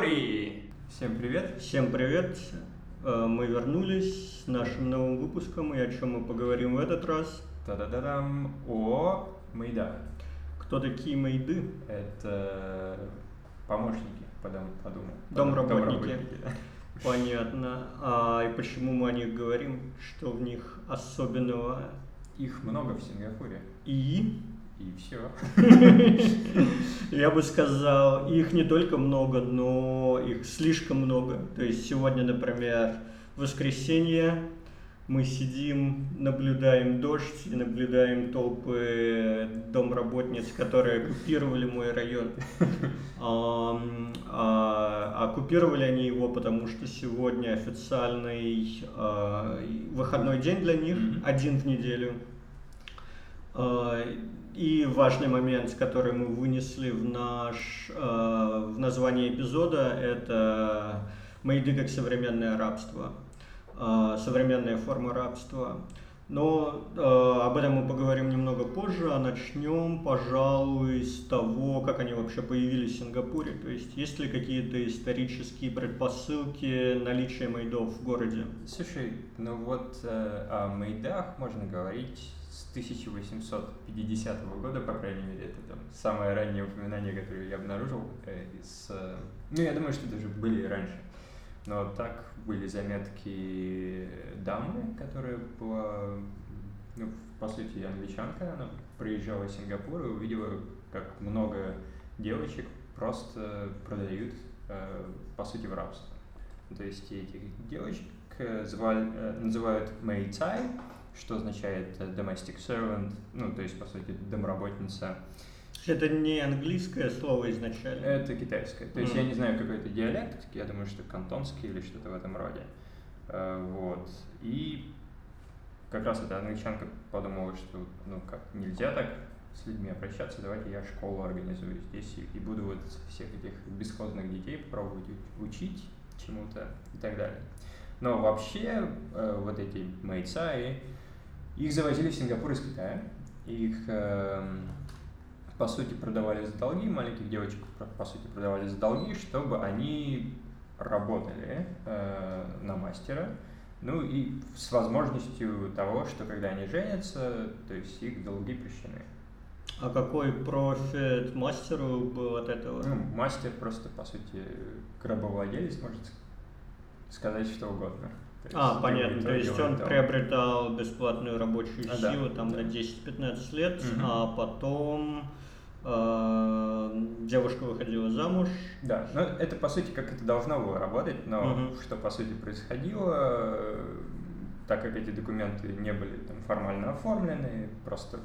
Сингапуре! Всем привет! Всем привет! Э, Мы вернулись с нашим новым выпуском, и о чем мы поговорим в этот раз? Та-да-да-дам! О Майда. Кто такие мейды? Это помощники, подум- подумал. Домработники. Понятно. А и почему мы о них говорим? Что в них особенного? Их много в Сингапуре. И И все. я бы сказал, их не только много, но их слишком много. То есть сегодня, например, воскресенье, мы сидим, наблюдаем дождь и наблюдаем толпы домработниц, которые оккупировали мой район. Ам, а, оккупировали они его, потому что сегодня официальный а, выходной день для них, один в неделю. А, И важный момент, который мы вынесли в наш а, в название эпизода, это мейды как современное рабство, а, современная форма рабства. Но э, об этом мы поговорим немного позже, а начнем, пожалуй, с того, как они вообще появились в Сингапуре. То есть, есть ли какие-то исторические предпосылки наличия мейдов в городе? Слушай, ну вот э, о Майдах можно говорить с 1850 года, по крайней мере, это там самое раннее упоминание, которое я обнаружил э, из... э, ну, я думаю, что даже были и раньше. Но так были заметки дамы, которая была, ну, по сути, англичанка. Она приезжала в Сингапур и увидела, как много девочек просто продают, э, по сути, в рабство. То есть этих девочек звали- называют мэйцай, что означает э, domestic servant, ну, то есть, по сути, домработница. Это не английское слово изначально. Это китайское. То есть Мгм. я не знаю, какой это диалект, я думаю, что кантонский или что-то в этом роде. Э, Вот. И как раз эта англичанка подумала, что ну как, нельзя так с людьми обращаться, давайте я школу организую здесь и, и буду вот всех этих бесхозных детей пробовать учить чему-то и так далее. Но вообще э, вот эти мэйцаи, их завозили в Сингапур из Китая. Их эм, по сути, продавали за долги, маленьких девочек, по сути, продавали за долги, чтобы они работали э, на мастера, ну и с возможностью того, что когда они женятся, то есть их долги прощены. А какой профит мастеру был от этого? Ну, мастер просто, по сути, рабовладелец может сказать что угодно. То есть А, любой понятно. То есть он товар. приобретал бесплатную рабочую А, да, силу там да. на 10-15 лет, Мгм. а потом э, девушка выходила замуж. Да, ну это по сути как это должно было работать, но Мгм. что по сути происходило, э, так как эти документы не были там формально оформлены, просто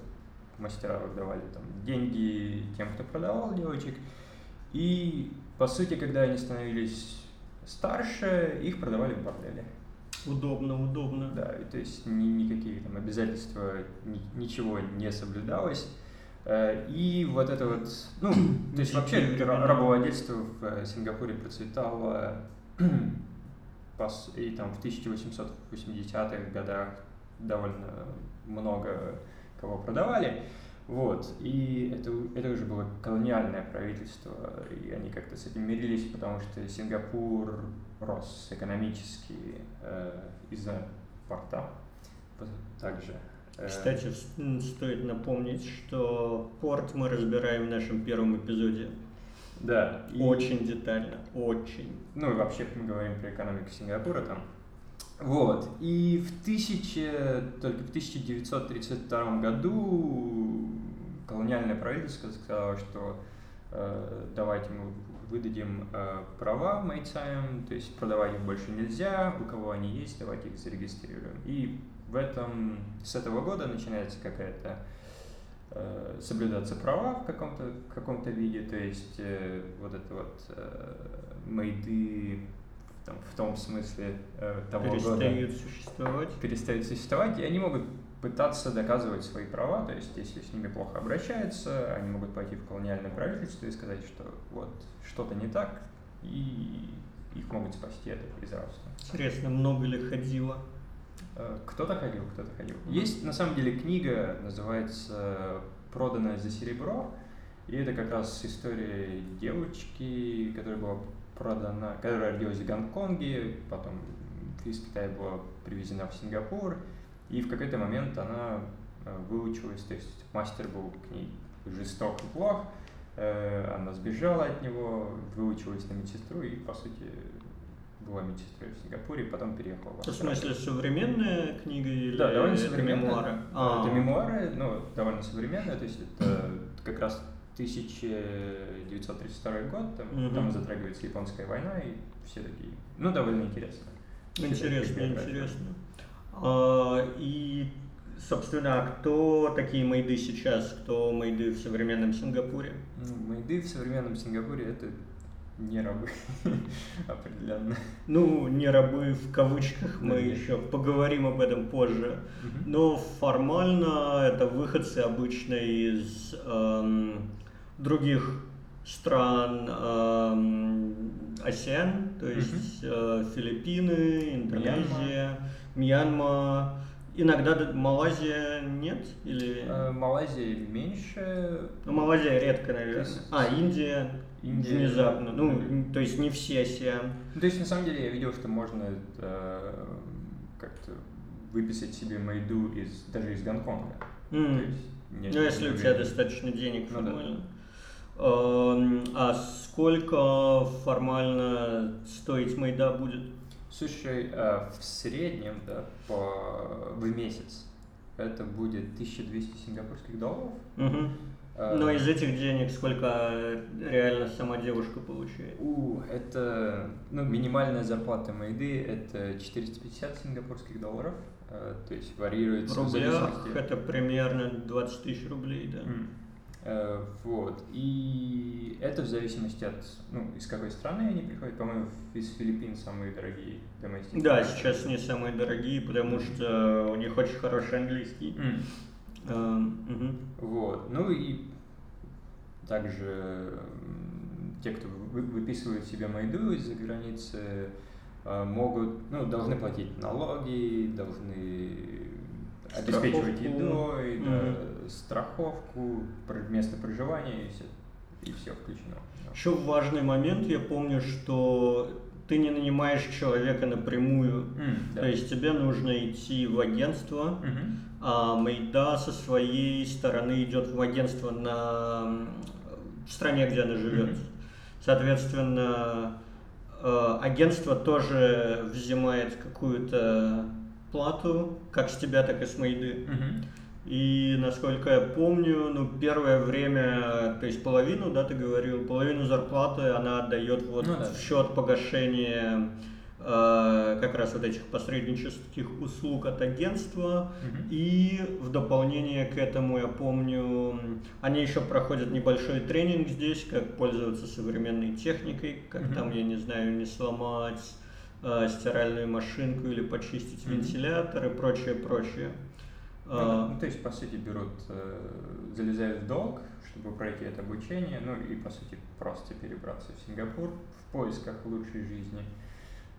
мастера выдавали там деньги тем, кто продавал девочек, и по сути, когда они становились старше, их продавали в борделе. Удобно, удобно. Да, и то есть ни- никакие там обязательства, ни- ничего не соблюдалось. Э, И вот это вот, ну, то есть вообще рабовладельство в э, Сингапуре процветало и там в 1880-х годах довольно много кого продавали. Вот, и это, это уже было колониальное правительство, и они как-то с этим мирились, потому что Сингапур рос экономически э, из-за порта также. Э, Кстати, стоит напомнить, что порт мы разбираем в нашем первом эпизоде. да. и- Очень детально, очень. Ну и вообще мы говорим про экономику Сингапура там. Вот. И в тысяче, только в 1932 году колониальное правительство сказало, что э, давайте мы выдадим э, права майцаям, то есть продавать их больше нельзя, у кого они есть, давайте их зарегистрируем. И в этом, с этого года начинается какая-то э, соблюдаться права в каком-то каком-то виде, то есть э, вот это вот э, мейды в том, в том смысле э, того года Перестают существовать. перестают существовать, и они могут пытаться доказывать свои права, то есть если с ними плохо обращаются, они могут пойти в колониальное правительство и сказать, что вот что-то не так, и их могут спасти от из рабства. Интересно, много ли ходило? Э, Кто-то ходил, кто-то ходил. Есть на самом деле книга, называется «Проданная за серебро», и это как раз история девочки, которая была продана, которая родилась в Гонконге, потом из Китая была привезена в Сингапур, и в какой-то момент она э, выучилась, то есть мастер был к ней жесток и плох, э, она сбежала от него, выучилась на медсестру и, по сути, была медсестрой в Сингапуре, потом переехала в В смысле, современная книга или Да, довольно это мемуары? А, А. Это мемуары, ну, довольно современные, то есть это как раз 1932 год, там, Мгм. там затрагивается японская война, и все такие, ну, довольно интересно. Интересно, интересно. А, и, собственно, кто такие мейды сейчас? Кто мейды в современном Сингапуре? Ну, мейды в современном Сингапуре это не рабы, определенно. Ну, не рабы в кавычках, мы еще поговорим об этом позже. Но формально это выходцы обычно из эм, других стран эм, АСЕАН, то есть э, Филиппины, Индонезия, Мьянма, иногда д- Малайзия нет или Э, Малайзия меньше, ну, Малайзия редко, наверное. есть- А Индия, Индия- внезапно, ну то есть не все АСЕАН. Ну, то есть, на самом деле, я видел, что можно э, как-то выписать себе майду из, даже из Гонконга. М. То есть, не- Ну, если у тебя достаточно денег Ну да. формально. Эм, А сколько формально стоить майда будет? Слушай, э, в среднем, да, по, в месяц это будет 1200 сингапурских долларов. Э, Но из этих денег сколько реально сама девушка получает? У, это, ну, минимальная зарплата Майды это 450 сингапурских долларов, э, то есть В варьируется в рублях зависимости. это примерно 20 тысяч рублей, да. М. Э, Вот. И это в зависимости от, ну, из какой страны они приходят. По-моему, из Филиппин самые дорогие доместики. Да, сейчас не самые дорогие, потому что у них очень хороший английский. М. Эм, мгм. Вот. Ну и также те, кто вы- выписывает себе майду из-за границы, э, могут, ну, должны платить налоги, должны обеспечивать едой, да, Мгм. Страховку, место проживания и все, и все включено. Еще важный момент, я помню, что ты не нанимаешь человека напрямую. М, да. То есть тебе нужно идти в агентство, Мгм. а Майда со своей стороны идет в агентство на в стране, где она живет. Мгм. Соответственно, э, агентство тоже взимает какую-то плату, как с тебя, так и с Майды. Мгм. И насколько я помню, ну, первое время, то есть половину, да, ты говорил, половину зарплаты она отдает вот Ну да. в счет погашения э, как раз вот этих посреднических услуг от агентства. Мгм. И в дополнение к этому, я помню, они еще проходят небольшой тренинг здесь, как пользоваться современной техникой, как Мгм. там, я не знаю, не сломать э, стиральную машинку или почистить Мгм. вентилятор и прочее, прочее. Ну, да. Ну, то есть, по сути, берут, э, залезают в долг, чтобы пройти это обучение, ну и, по сути, просто перебраться в Сингапур в поисках лучшей жизни.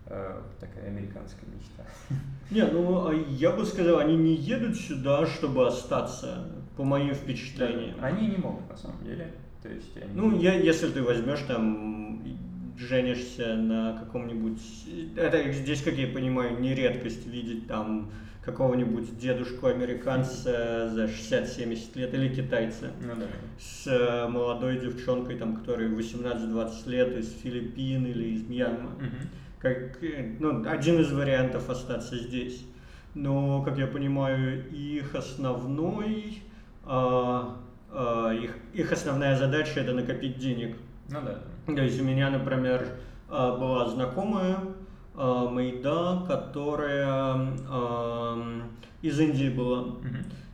Э, такая американская мечта. Не, ну а я бы сказал, они не едут сюда, чтобы остаться, по моим впечатлениям. Они не могут, на самом деле. То есть, они... Ну, я, если ты возьмешь там, женишься на каком-нибудь... Это здесь, как я понимаю, не редкость видеть там какого-нибудь дедушку-американца за 60-70 лет или китайца Ну да. с э, молодой девчонкой, там, которой 18-20 лет из Филиппин или из Мьянмы. Мгм. как э, ну, один из вариантов остаться здесь. Но, как я понимаю, их основной, а, а, их, их основная задача это накопить денег. Ну да. То есть у меня, например, а, была знакомая Майда, которая ам, из Индии была.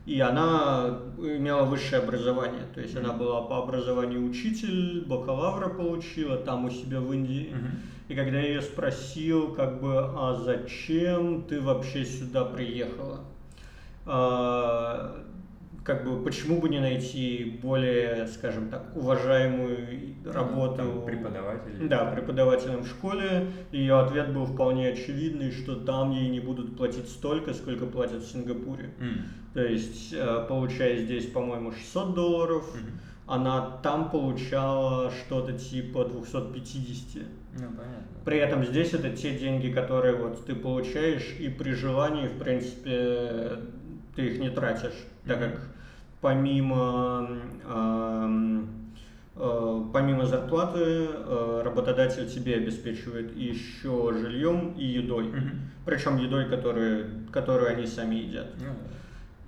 И она имела высшее образование. То есть она была по образованию учитель, бакалавра получила там у себя в Индии. И когда я ее спросил, как бы, а зачем ты вообще сюда приехала? Как бы почему бы не найти более, скажем так, уважаемую работу Там преподаватель. да, преподавателем в школе. Ее ответ был вполне очевидный, что там ей не будут платить столько, сколько платят в Сингапуре. М. То есть, э, получая здесь, по-моему, 600 долларов, Мгм. она там получала что-то типа 250. Ну, понятно. При этом здесь это те деньги, которые вот ты получаешь, и при желании, в принципе, ты их не тратишь, так Мгм. как помимо, э, помимо зарплаты э, работодатель тебе обеспечивает еще жильем и едой. Причем едой, которую, которую они сами едят. Ну.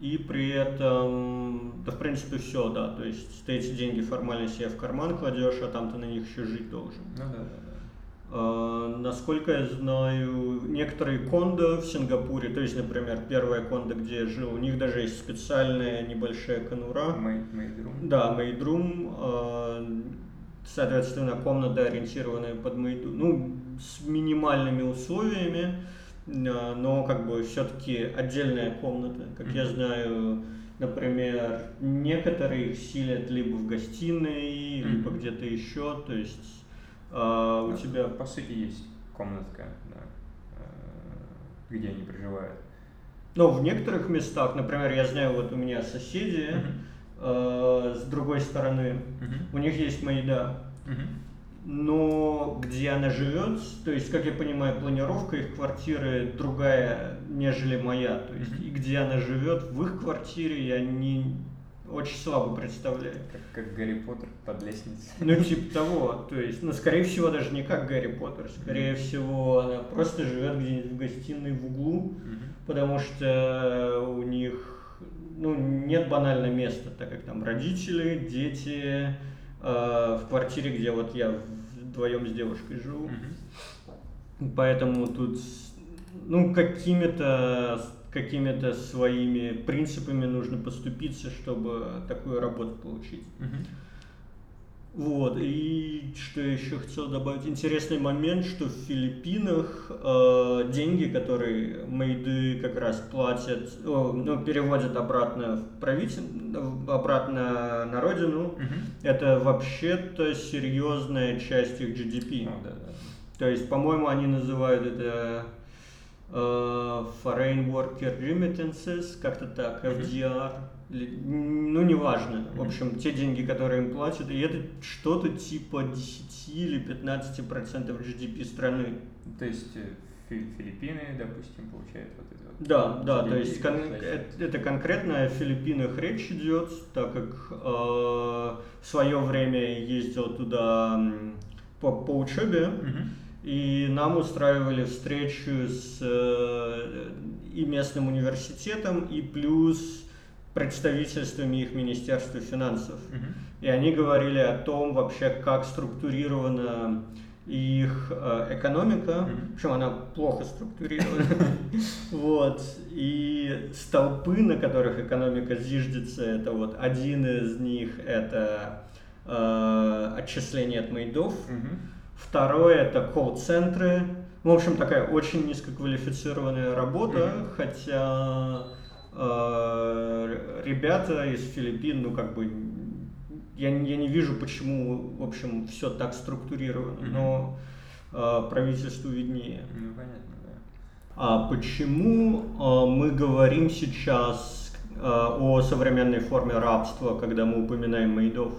И при этом, да, в принципе, все, да. То есть ты эти деньги формально себе в карман кладешь, а там ты на них еще жить должен. Ну, да, да, Насколько я знаю, некоторые кондо в Сингапуре, то есть, например, первая кондо, где я жил, у них даже есть специальная небольшая конура. Room. Да, мейдрум, а, соответственно, комната, ориентированная под мейду, ну, с минимальными условиями, а, но как бы все-таки отдельная комната. Как я знаю, например, некоторые их силят либо в гостиной, либо где-то еще, то есть а, у Ну, тебя По сути, есть комнатка, да, э, где они проживают. Но в некоторых местах, например, я знаю, вот у меня соседи э, с другой стороны, у них есть майда, но где она живет, то есть, как я понимаю, планировка их квартиры другая, нежели моя, то есть, и где она живет, в их квартире я не очень слабо представляю. Как, как Гарри Поттер под лестницей. Ну, типа того, то есть, ну, скорее всего, даже не как Гарри Поттер, скорее всего, она просто живет где-нибудь в гостиной в углу, Мгм. потому что у них ну, нет банально места, так как там родители, дети, э, в квартире, где вот я вдвоем с девушкой живу. Мгм. Поэтому тут ну, какими-то какими-то своими принципами нужно поступиться, чтобы такую работу получить. Мгм. Вот, и что я еще хотел добавить, интересный момент, что в Филиппинах э, деньги, которые мейды как раз платят, о, ну, переводят обратно в правитель, обратно на родину, Мгм. это вообще-то серьезная часть их GDP. Ну, да, да. То есть, по-моему, они называют это Foreign Worker Remittances, как-то так, или- Ну, неважно. В общем, те деньги, которые им платят, и это что-то типа 10 или 15 процентов GDP страны. То есть э, Фи- Филиппины, допустим, получают вот это вот. Да, да, то есть кон- это, это конкретно о Филиппинах речь идет, так как э, в свое время ездил туда по, по учебе, Мгм. И нам устраивали встречу с э, и местным университетом, и плюс представительствами их Министерства финансов. Мгм. И они говорили о том вообще, как структурирована их э, экономика, Мгм. причем она плохо структурирована. Вот. И столпы, на которых экономика зиждется, это вот один из них это э, отчисление от мейдов, Мгм. Второе это колл-центры. В общем, такая очень низкоквалифицированная работа, Мгм. хотя э, ребята из Филиппин, ну как бы, я, не- я не вижу, почему, в общем, все так структурировано, Мгм. но э, правительству виднее. Ну, понятно, да. А почему э, мы говорим сейчас э, о современной форме рабства, когда мы упоминаем мейдов?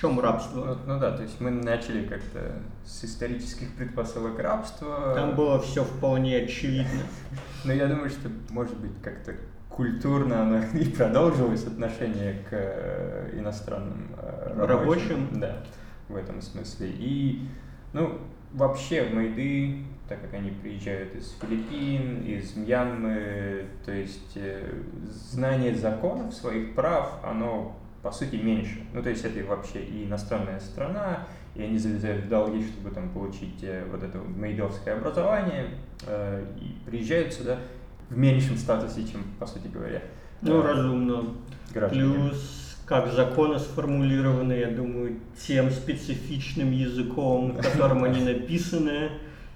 В чем рабство? Ну, ну да, то есть мы начали как-то с исторических предпосылок рабства. Там было все вполне очевидно. Но я думаю, что, может быть, как-то культурно оно и продолжилось отношение к э, иностранным э, рабочим. Рабочим? Да, в этом смысле. И, ну, вообще майды, так как они приезжают из Филиппин, из Мьянмы, то есть э, знание законов, своих прав, оно по сути меньше. Ну, то есть это вообще и иностранная страна, и они залезают в долги, чтобы там получить э, вот это мейдовское образование, э, и приезжают сюда в меньшем статусе, чем, по сути говоря, Ну, э, разумно. граждане. Плюс, как законы сформулированы, я думаю, тем специфичным языком, которым они написаны,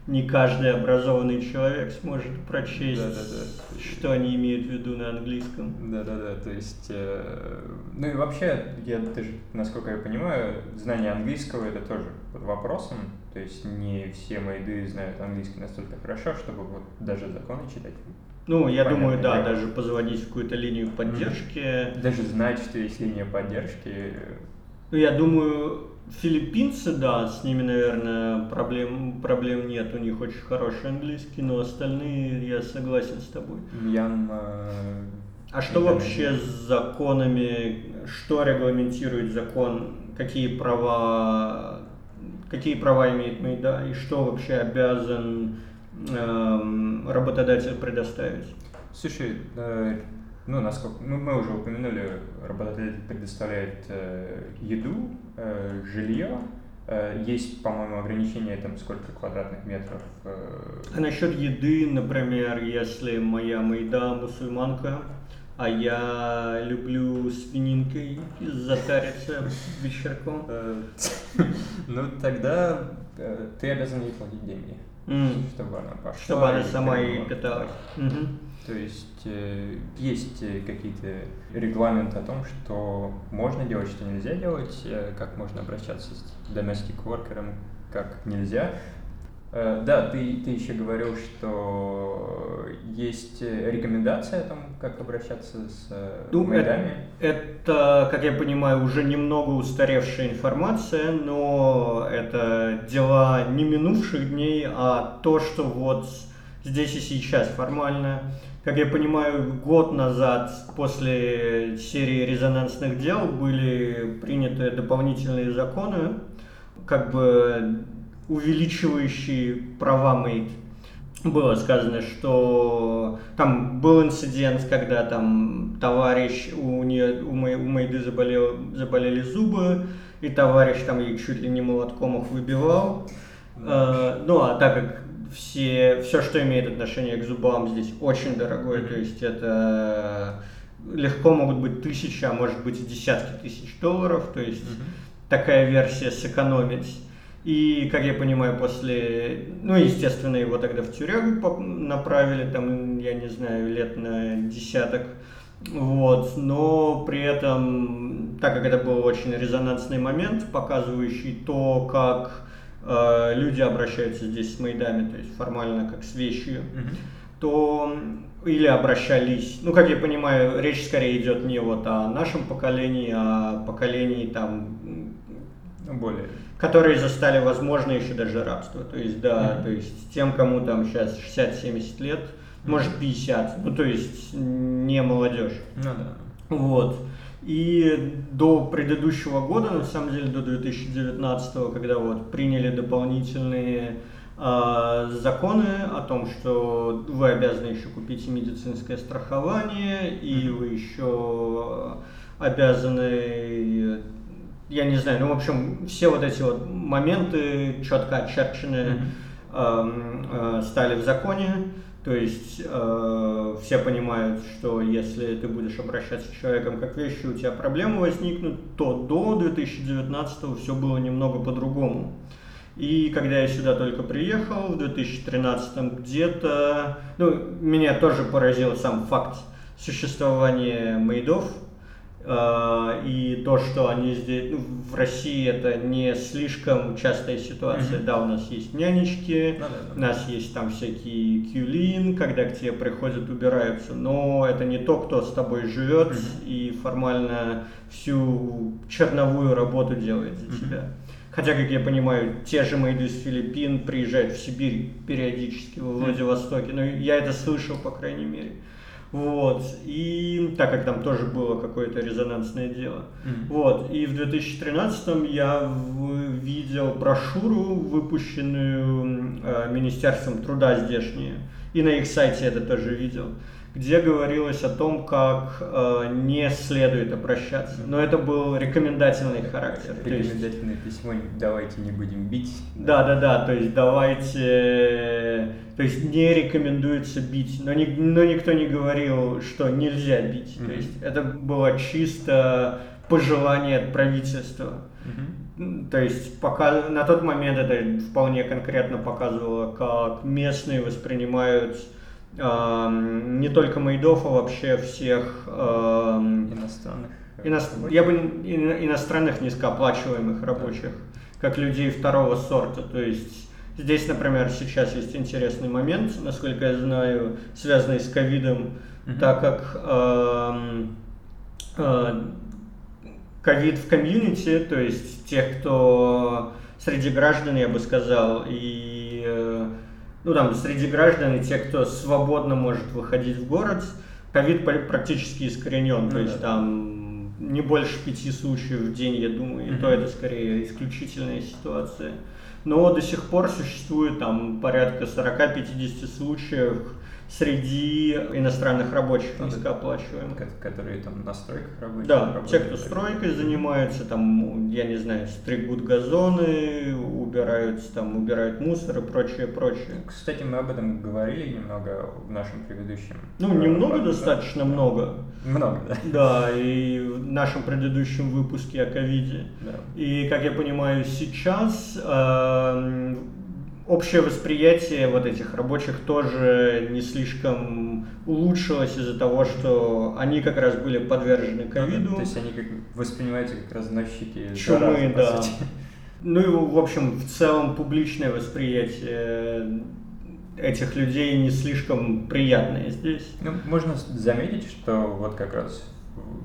не каждый образованный человек сможет прочесть, Да, да, да. что они имеют в виду на английском. Да-да-да, то есть, э, ну и вообще, я даже, насколько я понимаю, знание английского это тоже под вопросом, то есть не все майды знают английский настолько хорошо, чтобы вот даже законы читать. Ну, я Понятно, думаю, да, даже позвонить в какую-то линию поддержки. Даже знать, что есть линия поддержки. Ну, я думаю, филиппинцы, да, с ними, наверное, проблем, проблем нет, у них очень хороший английский, но остальные, я согласен с тобой. Мьянма... А что вообще с законами, что регламентирует закон, какие права, какие права имеет Майда и что вообще обязан эм, работодатель предоставить? Слушай, э, ну, насколько, ну, мы уже упомянули, работодатель предоставляет э, еду, э, жилье, э, есть, по-моему, ограничение там сколько квадратных метров. э, А насчет еды, например, если моя майда мусульманка, а я люблю свининкой затариться вечерком. э, ну, тогда э, ты обязан ей платить деньги, М, чтобы она пошла. Чтобы она и сама и придумала. питалась. Мгм. То есть э, есть э, какие-то регламенты о том, что можно делать, что нельзя делать, э, как можно обращаться с domestic workerом, как нельзя. Э, да, ты, ты еще говорил, что есть э, рекомендация о том, как обращаться с э, Ну, майдами. Это, как я понимаю, уже немного устаревшая информация, но это дела не минувших дней, а то, что вот здесь и сейчас формально. Как я понимаю, год назад после серии резонансных дел были приняты дополнительные законы, как бы увеличивающие права мейд. Было сказано, что там был инцидент, когда там товарищ, у, нее, у, Мэй- у Майды заболел, заболели зубы, и товарищ там ей чуть ли не молотком их выбивал. Э, ну, а так как все, все, что имеет отношение к зубам, здесь очень дорогое, то есть это легко могут быть тысячи, а может быть и десятки тысяч долларов, то есть такая версия сэкономить. И, как я понимаю, после, ну, естественно, его тогда в тюрягу направили, там, я не знаю, лет на десяток, вот, но при этом, так как это был очень резонансный момент, показывающий то, как э, люди обращаются здесь с майдами, то есть формально как с вещью, Мгм. то или обращались, ну, как я понимаю, речь скорее идет не вот о нашем поколении, а о поколении там, более. Которые застали, возможно, еще даже рабство. То есть, да, Мгм. то есть тем, кому там сейчас 60-70 лет, может 50, ну, то есть не молодежь. Ну да. Вот. И до предыдущего года, на самом деле до 2019, когда вот приняли дополнительные а, законы о том, что вы обязаны еще купить медицинское страхование, и вы еще обязаны, я не знаю, ну, в общем, все вот эти вот моменты четко очерчены эм, э, стали в законе. То есть э, все понимают, что если ты будешь обращаться с человеком как вещи, у тебя проблемы возникнут, то до 2019 все было немного по-другому. И когда я сюда только приехал, в 2013 где-то, ну, меня тоже поразил сам факт существования мейдов, э, и то, что они здесь, ну, в России это не слишком частая ситуация. Мгм. Да, у нас есть нянечки, Ну да, у да. нас есть там всякие кюлин, когда к тебе приходят, убираются, но это не то, кто с тобой живет Мгм. и формально всю черновую работу делает за Мгм. тебя. Хотя, как я понимаю, те же мейды из Филиппин приезжают в Сибирь периодически, во Мгм. Владивостоке, но я это слышал, по крайней мере. Вот, и так как там тоже было какое-то резонансное дело. Мгм. Вот, и в 2013 я видел брошюру, выпущенную э, Министерством труда здешнее, и на их сайте это тоже видел, где говорилось о том, как э, не следует обращаться. Но это был рекомендательный характер. то есть- Рекомендательное письмо «давайте не будем бить». да, да, да, то есть давайте то есть не рекомендуется бить, но, ни, но никто не говорил, что нельзя бить. Mm-hmm. То есть это было чисто пожелание от правительства. Mm-hmm. То есть пока на тот момент это вполне конкретно показывало, как местные воспринимают э, не только Майдов, а вообще всех э, иностранных. Ино... Я бы иностранных низкооплачиваемых рабочих, как людей второго сорта. То есть здесь, например, сейчас есть интересный момент, насколько я знаю, связанный с ковидом, mm-hmm. так как э, э, ковид в комьюнити, то есть тех, кто среди граждан, я бы сказал, и э, ну там среди граждан и те, кто свободно может выходить в город, ковид практически искоренен, ну, то есть там не больше пяти случаев в день, я думаю, и mm-hmm. то это скорее исключительная ситуация. Но до сих пор существует там порядка 40-50 случаев среди иностранных рабочих ну, низкооплачиваемых. Которые там на стройках работают? Да, те, кто стройкой занимается, там, я не знаю, стригут газоны, убирают, там, убирают мусор и прочее, прочее. Кстати, мы об этом говорили немного в нашем предыдущем. Ну, немного, да? достаточно много. Много, да. Да, и в нашем предыдущем выпуске о ковиде. Да. И, как я понимаю, сейчас э, общее восприятие вот этих рабочих тоже не слишком улучшилось из-за того, что они как раз были подвержены ковиду. то есть они как воспринимаются как разносчики чумы, да. Ну и, в общем, в целом публичное восприятие этих людей не слишком приятное здесь. Ну, можно заметить, что вот как раз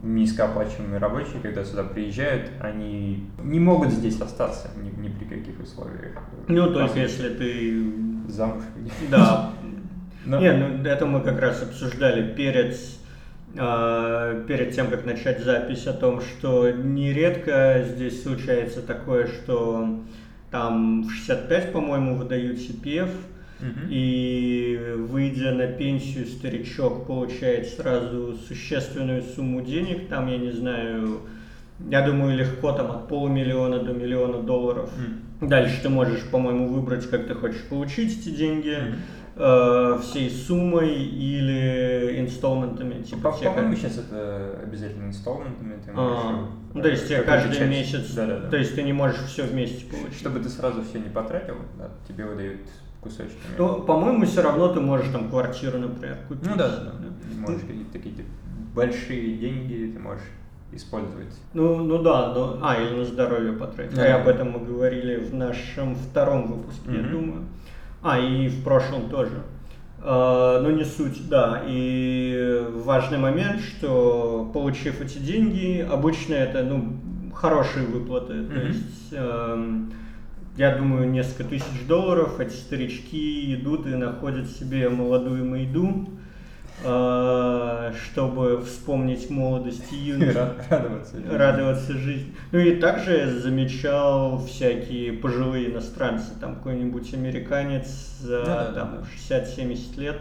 низкооплачиваемые рабочие, когда сюда приезжают, они не могут здесь остаться ни, ни при каких условиях. Ну, только если ты... Замуж. Да. Но... Не, ну это мы как раз обсуждали перед, э, перед тем, как начать запись, о том, что нередко здесь случается такое, что там в 65, по-моему, выдают CPF, и выйдя на пенсию, старичок получает сразу существенную сумму денег, там, я не знаю, я думаю, легко там от полумиллиона до миллиона долларов. Mm. Дальше ты можешь, по-моему, выбрать, как ты хочешь получить эти деньги. Mm. Э, всей суммой или инсталментами. Типа, по, по-моему, сейчас это обязательно инсталментами. Ты а, ну, то есть тебе каждый часть. месяц, да, да, да. то есть ты не можешь все вместе получить. Чтобы ты сразу все не потратил, да, тебе выдают кусочками. Ну, по-моему, все равно ты можешь там квартиру, например, купить. Ну да, да. да. Можешь какие-то такие большие деньги ты можешь использовать. Ну, ну да, но... а, или на здоровье потратить. Да. И об этом мы говорили в нашем втором выпуске, mm-hmm. я думаю. А, и в прошлом тоже. Uh, но не суть, да. И важный момент, что получив эти деньги, обычно это ну, хорошие выплаты. Mm-hmm. То есть uh, я думаю, несколько тысяч долларов, эти старички идут и находят себе молодую Майду, а, чтобы вспомнить молодость и юность. Радоваться жизни. Радоваться жизни. Ну и также я замечал всякие пожилые иностранцы, там какой-нибудь американец за да, там, да. 60-70 лет,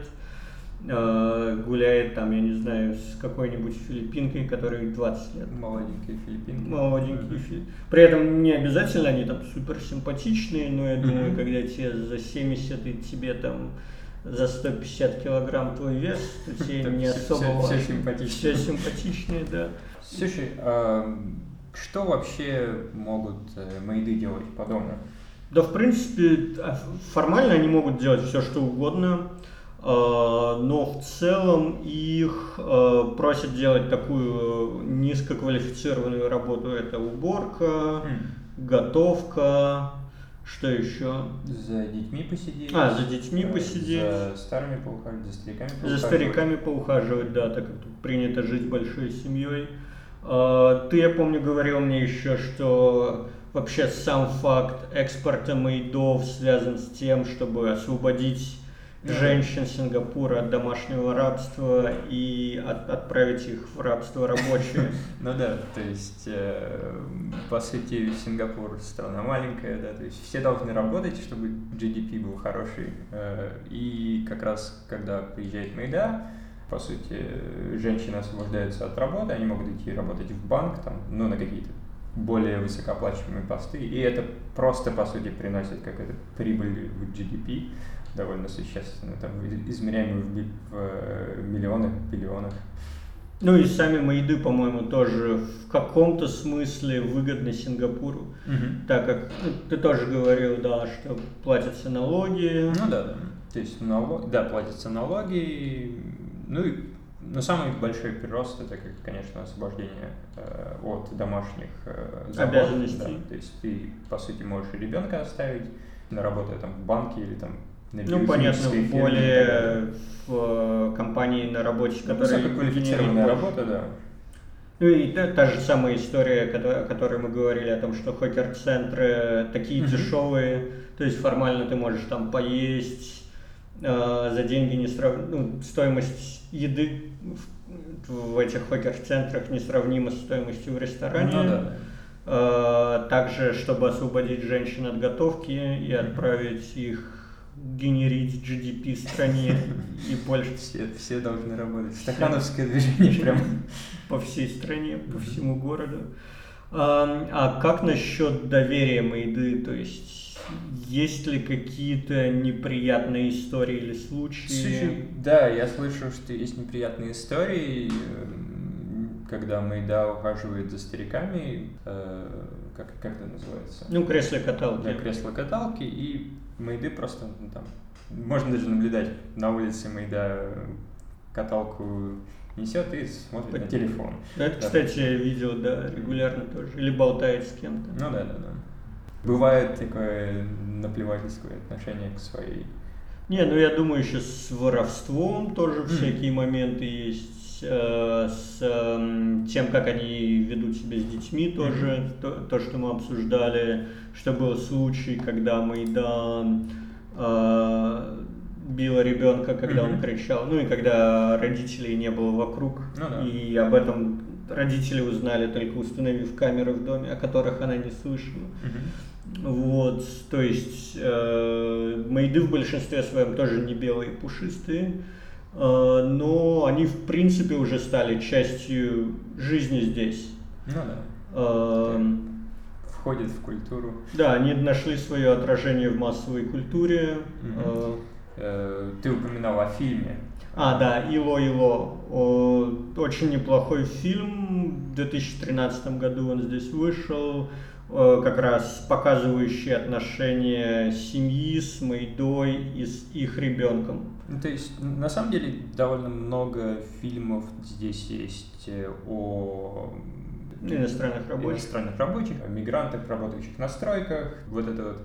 Э, гуляет там, я не знаю, с какой-нибудь филиппинкой, которой 20 лет. Молоденькие филиппинки. Молоденькие mm-hmm. филиппинки. При этом не обязательно они там супер симпатичные, но я mm-hmm. думаю, когда тебе за 70 и тебе там за 150 килограмм твой вес, то тебе не особо все, все симпатичные. Все симпатичные, да. Слушай, а что вообще могут э, мейды делать по дому? Да, в принципе, а, формально они могут делать все, что угодно. А, но в целом их а, просят делать такую низкоквалифицированную работу. Это уборка, mm. готовка, что еще? За детьми посидеть. А, за детьми посидеть. За старыми поухаживать, за стариками поухаживать. За стариками поухаживать, да, так как тут принято жить большой семьей. А, ты, я помню, говорил мне еще, что вообще сам факт экспорта мейдов связан с тем, чтобы освободить женщин Сингапура от домашнего рабства и от, отправить их в рабство рабочее. Ну да, то есть, э, по сути, Сингапур страна маленькая, да, то есть все должны работать, чтобы GDP был хороший. Э, и как раз, когда приезжает Майда, по сути, женщины освобождаются от работы, они могут идти работать в банк, там, ну, на какие-то более высокооплачиваемые посты, и это просто, по сути, приносит какую-то прибыль в GDP. Довольно существенную, там, измеряемую в, в э, миллионах, биллионах. Ну и сами Майды, по-моему, тоже в каком-то смысле выгодны Сингапуру, Мгм. так как ну, ты тоже говорил, да, что платятся налоги. Ну да, да. То есть налог, да, платятся налоги. Ну и но самый большой прирост это, как, конечно, освобождение э, от домашних э, забот. Обязанностей. Да. То есть ты, по сути, можешь и ребенка оставить, на работу там в банке или там Ну, понятно, в более далее. в э, компании на работе, Ну, которые высококвалифицированная не- работа, да. Ну и та, та же самая история, о которой мы говорили, о том, что хокер-центры такие Мгм. дешевые, то есть формально ты можешь там поесть, э, за деньги не срав... ну, стоимость еды в, в этих хокер-центрах несравнима с стоимостью в ресторане. Ну да, да. Э, Также, чтобы освободить женщин от готовки и отправить их генерить GDP стране и больше Все, все должны работать. Стахановское движение прям. по всей стране, по всему городу. А, а как насчет доверия Майды? То есть есть ли какие-то неприятные истории или случаи? Да, я слышал, что есть неприятные истории, когда Майда ухаживает за стариками, э, как, как это называется? Ну, кресло-каталки. Да, кресло-каталки, и Майды просто ну, там, можно даже наблюдать на улице Майда каталку несет и смотрит на телефон. Ну, Это, Да. кстати, я видел, да, регулярно тоже. Или болтает с кем-то. Ну да, да, да. Бывает такое наплевательское отношение к своей Не, ну я думаю, еще с воровством тоже Мгм. всякие моменты есть. Э, С эм, тем, как они ведут себя с детьми тоже. То, то, что мы обсуждали, что был случай, когда Майдан э, била ребенка, когда он кричал. Ну и когда родителей не было вокруг. Ну да. И об этом родители узнали, только установив камеры в доме, о которых она не слышала. Вот, то есть э, мейды в большинстве своем тоже не белые пушистые, э, но они в принципе уже стали частью жизни здесь. Ну да. Э, Входит в культуру. да, они нашли свое отражение в массовой культуре. Мгм. Э, Ты упоминал о фильме. А, да, Ило Ило. Очень неплохой фильм. В 2013 году он здесь вышел. э, Как раз показывающий отношения семьи с Майдой и с их ребенком. Ну, то есть, на самом деле, довольно много фильмов здесь есть э, о Иностранных рабочих. иностранных рабочих, о мигрантах, работающих на стройках. Вот эта вот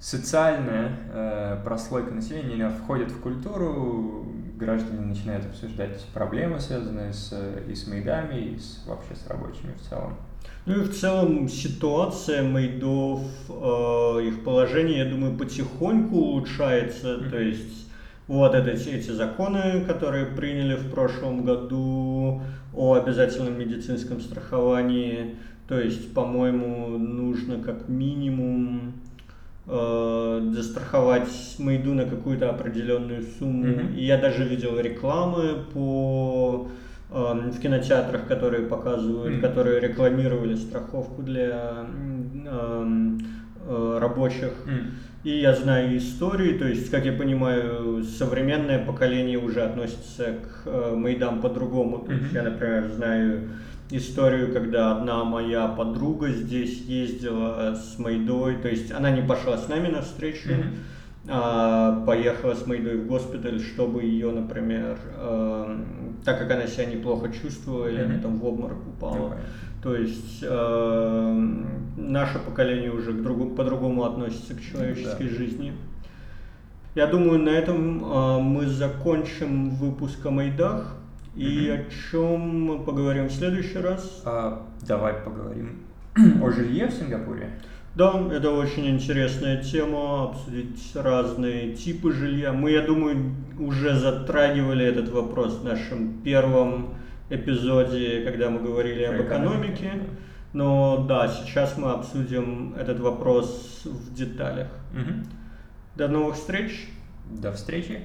социальная э, прослойка населения она входит в культуру, граждане начинают обсуждать проблемы, связанные с, э, и с мейдами, и с, вообще с рабочими в целом. Ну и в целом ситуация Майдов, э, их положение, я думаю, потихоньку улучшается. Мгм. То есть вот это, эти, эти законы, которые приняли в прошлом году о обязательном медицинском страховании. То есть, по-моему, нужно как минимум э, застраховать Майду на какую-то определенную сумму. Мгм. И я даже видел рекламы по эм, в кинотеатрах, которые показывают, Мгм. которые рекламировали страховку для эм, э, рабочих. М. И я знаю истории, то есть, как я понимаю, современное поколение уже относится к э, Майдам по-другому. То есть, я, например, знаю историю, когда одна моя подруга здесь ездила с Майдой, то есть она не пошла с нами навстречу, Мгм. а поехала с Майдой в госпиталь, чтобы ее, например, эм, так как она себя неплохо чувствовала, или она там в обморок упала, Ну, понятно. То есть эм, наше поколение уже к другу, по-другому относится к человеческой Да. жизни. Я думаю, на этом э, мы закончим выпуск о Майдах. И Мгм. о чем мы поговорим в следующий раз? А, давай поговорим о жилье в Сингапуре. Да, это очень интересная тема, обсудить разные типы жилья. Мы, я думаю, уже затрагивали этот вопрос в нашем первом эпизоде, когда мы говорили об экономике. Но да, сейчас мы обсудим этот вопрос в деталях. Мгм. До новых встреч! До встречи.